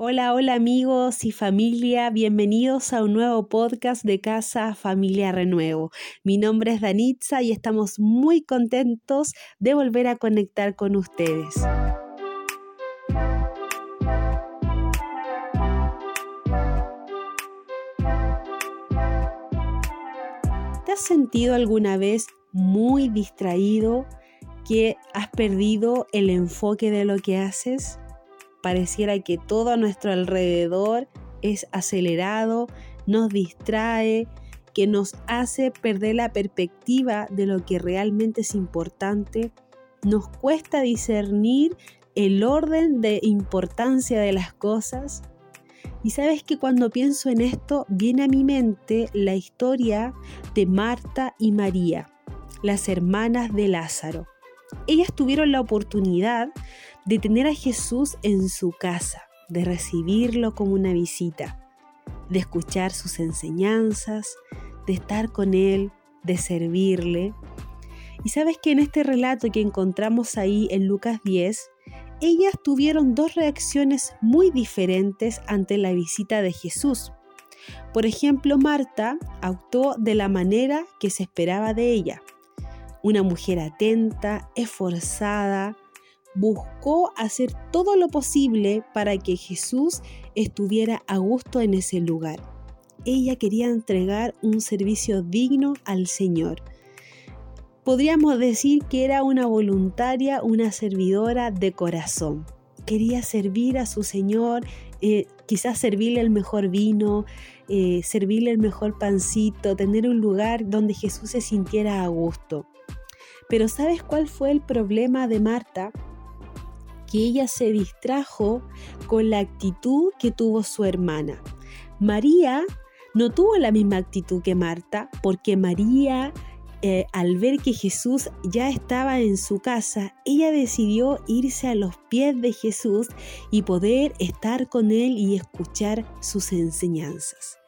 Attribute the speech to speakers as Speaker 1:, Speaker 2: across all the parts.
Speaker 1: Hola, hola amigos y familia, bienvenidos a un nuevo podcast de Casa Familia Renuevo. Mi nombre es Danitza y estamos muy contentos de volver a conectar con ustedes. ¿Te has sentido alguna vez muy distraído, que has perdido el enfoque de lo que haces? Pareciera que todo a nuestro alrededor es acelerado, nos distrae, que nos hace perder la perspectiva de lo que realmente es importante. Nos cuesta discernir el orden de importancia de las cosas. Y sabes que cuando pienso en esto, viene a mi mente la historia de Marta y María, las hermanas de Lázaro. Ellas tuvieron la oportunidad de tener a Jesús en su casa, de recibirlo como una visita, de escuchar sus enseñanzas, de estar con Él, de servirle. Y sabes que en este relato que encontramos ahí en Lucas 10, ellas tuvieron dos reacciones muy diferentes ante la visita de Jesús. Por ejemplo, Marta actuó de la manera que se esperaba de ella. Una mujer atenta, esforzada, buscó hacer todo lo posible para que Jesús estuviera a gusto en ese lugar. Ella quería entregar un servicio digno al Señor. Podríamos decir que era una voluntaria, una servidora de corazón. Quería servir a su Señor, eh, quizás servirle el mejor vino, eh, servirle el mejor pancito, tener un lugar donde Jesús se sintiera a gusto. Pero ¿sabes cuál fue el problema de Marta? Que ella se distrajo con la actitud que tuvo su hermana. María no tuvo la misma actitud que Marta, porque María, eh, al ver que Jesús ya estaba en su casa, ella decidió irse a los pies de Jesús y poder estar con él y escuchar sus enseñanzas.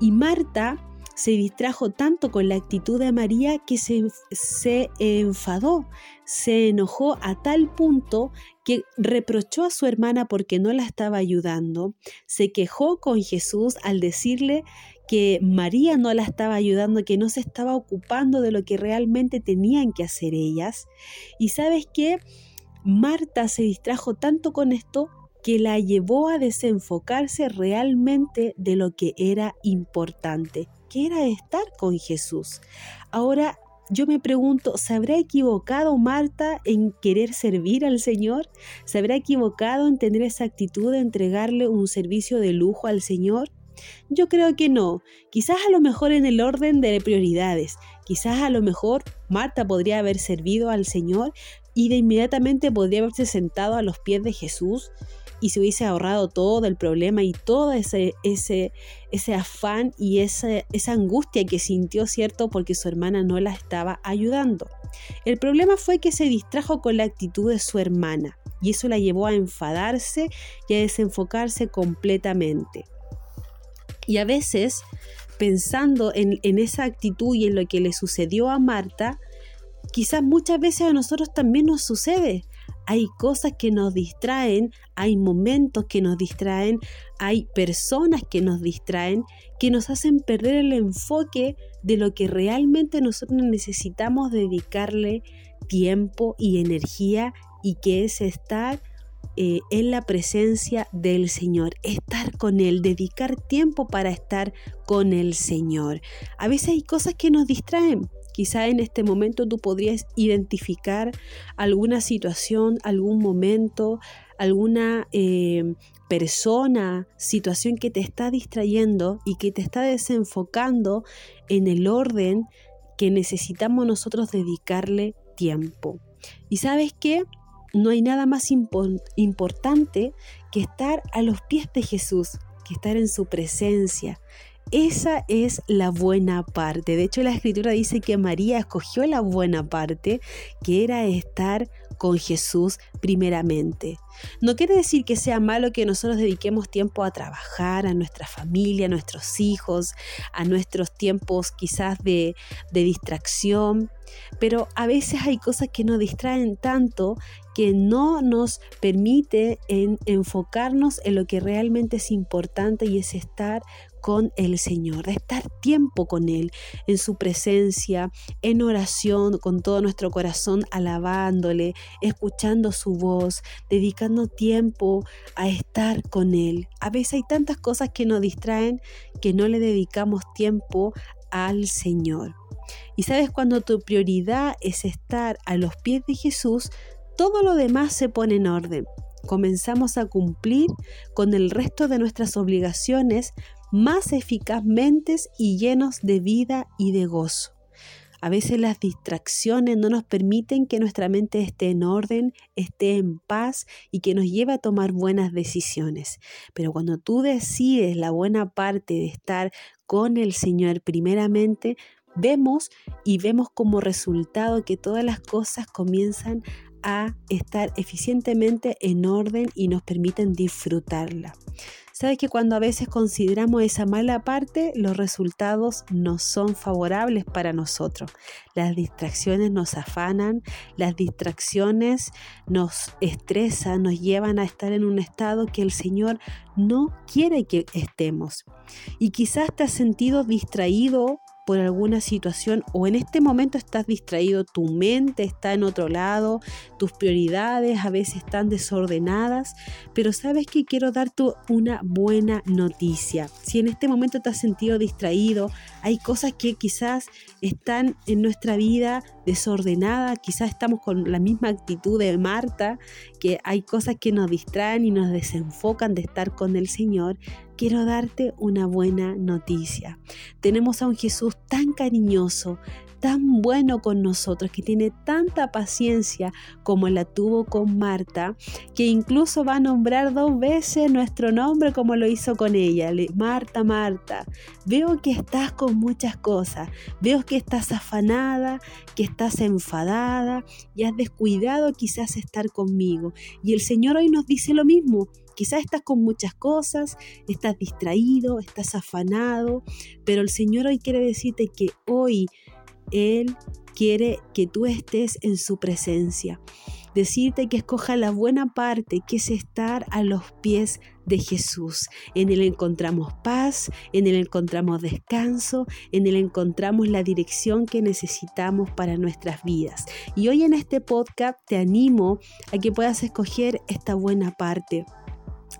Speaker 1: Y Marta se distrajo tanto con la actitud de María que se, se enfadó, se enojó a tal punto que reprochó a su hermana porque no la estaba ayudando, se quejó con Jesús al decirle que María no la estaba ayudando, que no se estaba ocupando de lo que realmente tenían que hacer ellas. Y sabes qué? Marta se distrajo tanto con esto que la llevó a desenfocarse realmente de lo que era importante que era estar con Jesús. Ahora yo me pregunto, ¿se habrá equivocado Marta en querer servir al Señor? ¿Se habrá equivocado en tener esa actitud de entregarle un servicio de lujo al Señor? Yo creo que no. Quizás a lo mejor en el orden de prioridades. Quizás a lo mejor Marta podría haber servido al Señor y de inmediatamente podría haberse sentado a los pies de Jesús y se hubiese ahorrado todo el problema y todo ese, ese, ese afán y esa, esa angustia que sintió, ¿cierto? Porque su hermana no la estaba ayudando. El problema fue que se distrajo con la actitud de su hermana y eso la llevó a enfadarse y a desenfocarse completamente. Y a veces, pensando en, en esa actitud y en lo que le sucedió a Marta, quizás muchas veces a nosotros también nos sucede hay cosas que nos distraen, hay momentos que nos distraen, hay personas que nos distraen, que nos hacen perder el enfoque de lo que realmente nosotros necesitamos dedicarle tiempo y energía y que es estar eh, en la presencia del Señor, estar con Él, dedicar tiempo para estar con el Señor. A veces hay cosas que nos distraen, Quizá en este momento tú podrías identificar alguna situación, algún momento, alguna eh, persona, situación que te está distrayendo y que te está desenfocando en el orden que necesitamos nosotros dedicarle tiempo. Y sabes qué? No hay nada más importante que estar a los pies de Jesús, que estar en su presencia, esa es la buena parte. De hecho, la escritura dice que María escogió la buena parte, que era estar con Jesús primeramente. No quiere decir que sea malo que nosotros dediquemos tiempo a trabajar, a nuestra familia, a nuestros hijos, a nuestros tiempos quizás de, de distracción, pero a veces hay cosas que nos distraen tanto que no nos permite en enfocarnos en lo que realmente es importante y es estar con el Señor, estar tiempo con Él, en su presencia, en oración, con todo nuestro corazón, alabándole, escuchando su voz, dedicando tiempo a estar con Él. A veces hay tantas cosas que nos distraen que no le dedicamos tiempo al Señor. Y sabes, cuando tu prioridad es estar a los pies de Jesús, todo lo demás se pone en orden. Comenzamos a cumplir con el resto de nuestras obligaciones más eficazmente y llenos de vida y de gozo. A veces las distracciones no nos permiten que nuestra mente esté en orden, esté en paz y que nos lleve a tomar buenas decisiones. Pero cuando tú decides la buena parte de estar con el Señor primeramente, vemos y vemos como resultado que todas las cosas comienzan a estar eficientemente en orden y nos permiten disfrutarla. Sabes que cuando a veces consideramos esa mala parte, los resultados no son favorables para nosotros. Las distracciones nos afanan, las distracciones nos estresan, nos llevan a estar en un estado que el Señor no quiere que estemos. Y quizás te has sentido distraído por alguna situación o en este momento estás distraído, tu mente está en otro lado, tus prioridades a veces están desordenadas, pero sabes que quiero darte una buena noticia. Si en este momento te has sentido distraído, hay cosas que quizás están en nuestra vida desordenadas, quizás estamos con la misma actitud de Marta, que hay cosas que nos distraen y nos desenfocan de estar con el Señor, quiero darte una buena noticia. Tenemos a un Jesús tan cariñoso, tan bueno con nosotros, que tiene tanta paciencia como la tuvo con Marta, que incluso va a nombrar dos veces nuestro nombre como lo hizo con ella. Marta, Marta, veo que estás con muchas cosas, veo que estás afanada, que estás enfadada y has descuidado quizás estar conmigo. Y el Señor hoy nos dice lo mismo. Quizás estás con muchas cosas, estás distraído, estás afanado, pero el Señor hoy quiere decirte que hoy él quiere que tú estés en su presencia. Decirte que escoja la buena parte, que es estar a los pies de Jesús. En Él encontramos paz, en Él encontramos descanso, en Él encontramos la dirección que necesitamos para nuestras vidas. Y hoy en este podcast te animo a que puedas escoger esta buena parte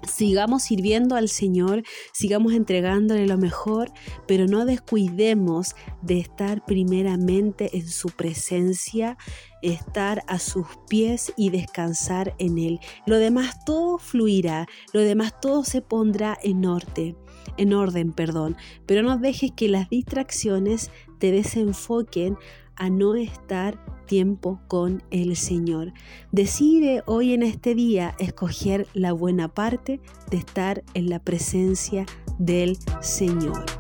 Speaker 1: Sigamos sirviendo al Señor, sigamos entregándole lo mejor, pero no descuidemos de estar primeramente en su presencia, estar a sus pies y descansar en Él. Lo demás todo fluirá, lo demás todo se pondrá en orden, en orden, perdón, pero no dejes que las distracciones te desenfoquen a no estar tiempo con el Señor. Decide hoy en este día escoger la buena parte de estar en la presencia del Señor.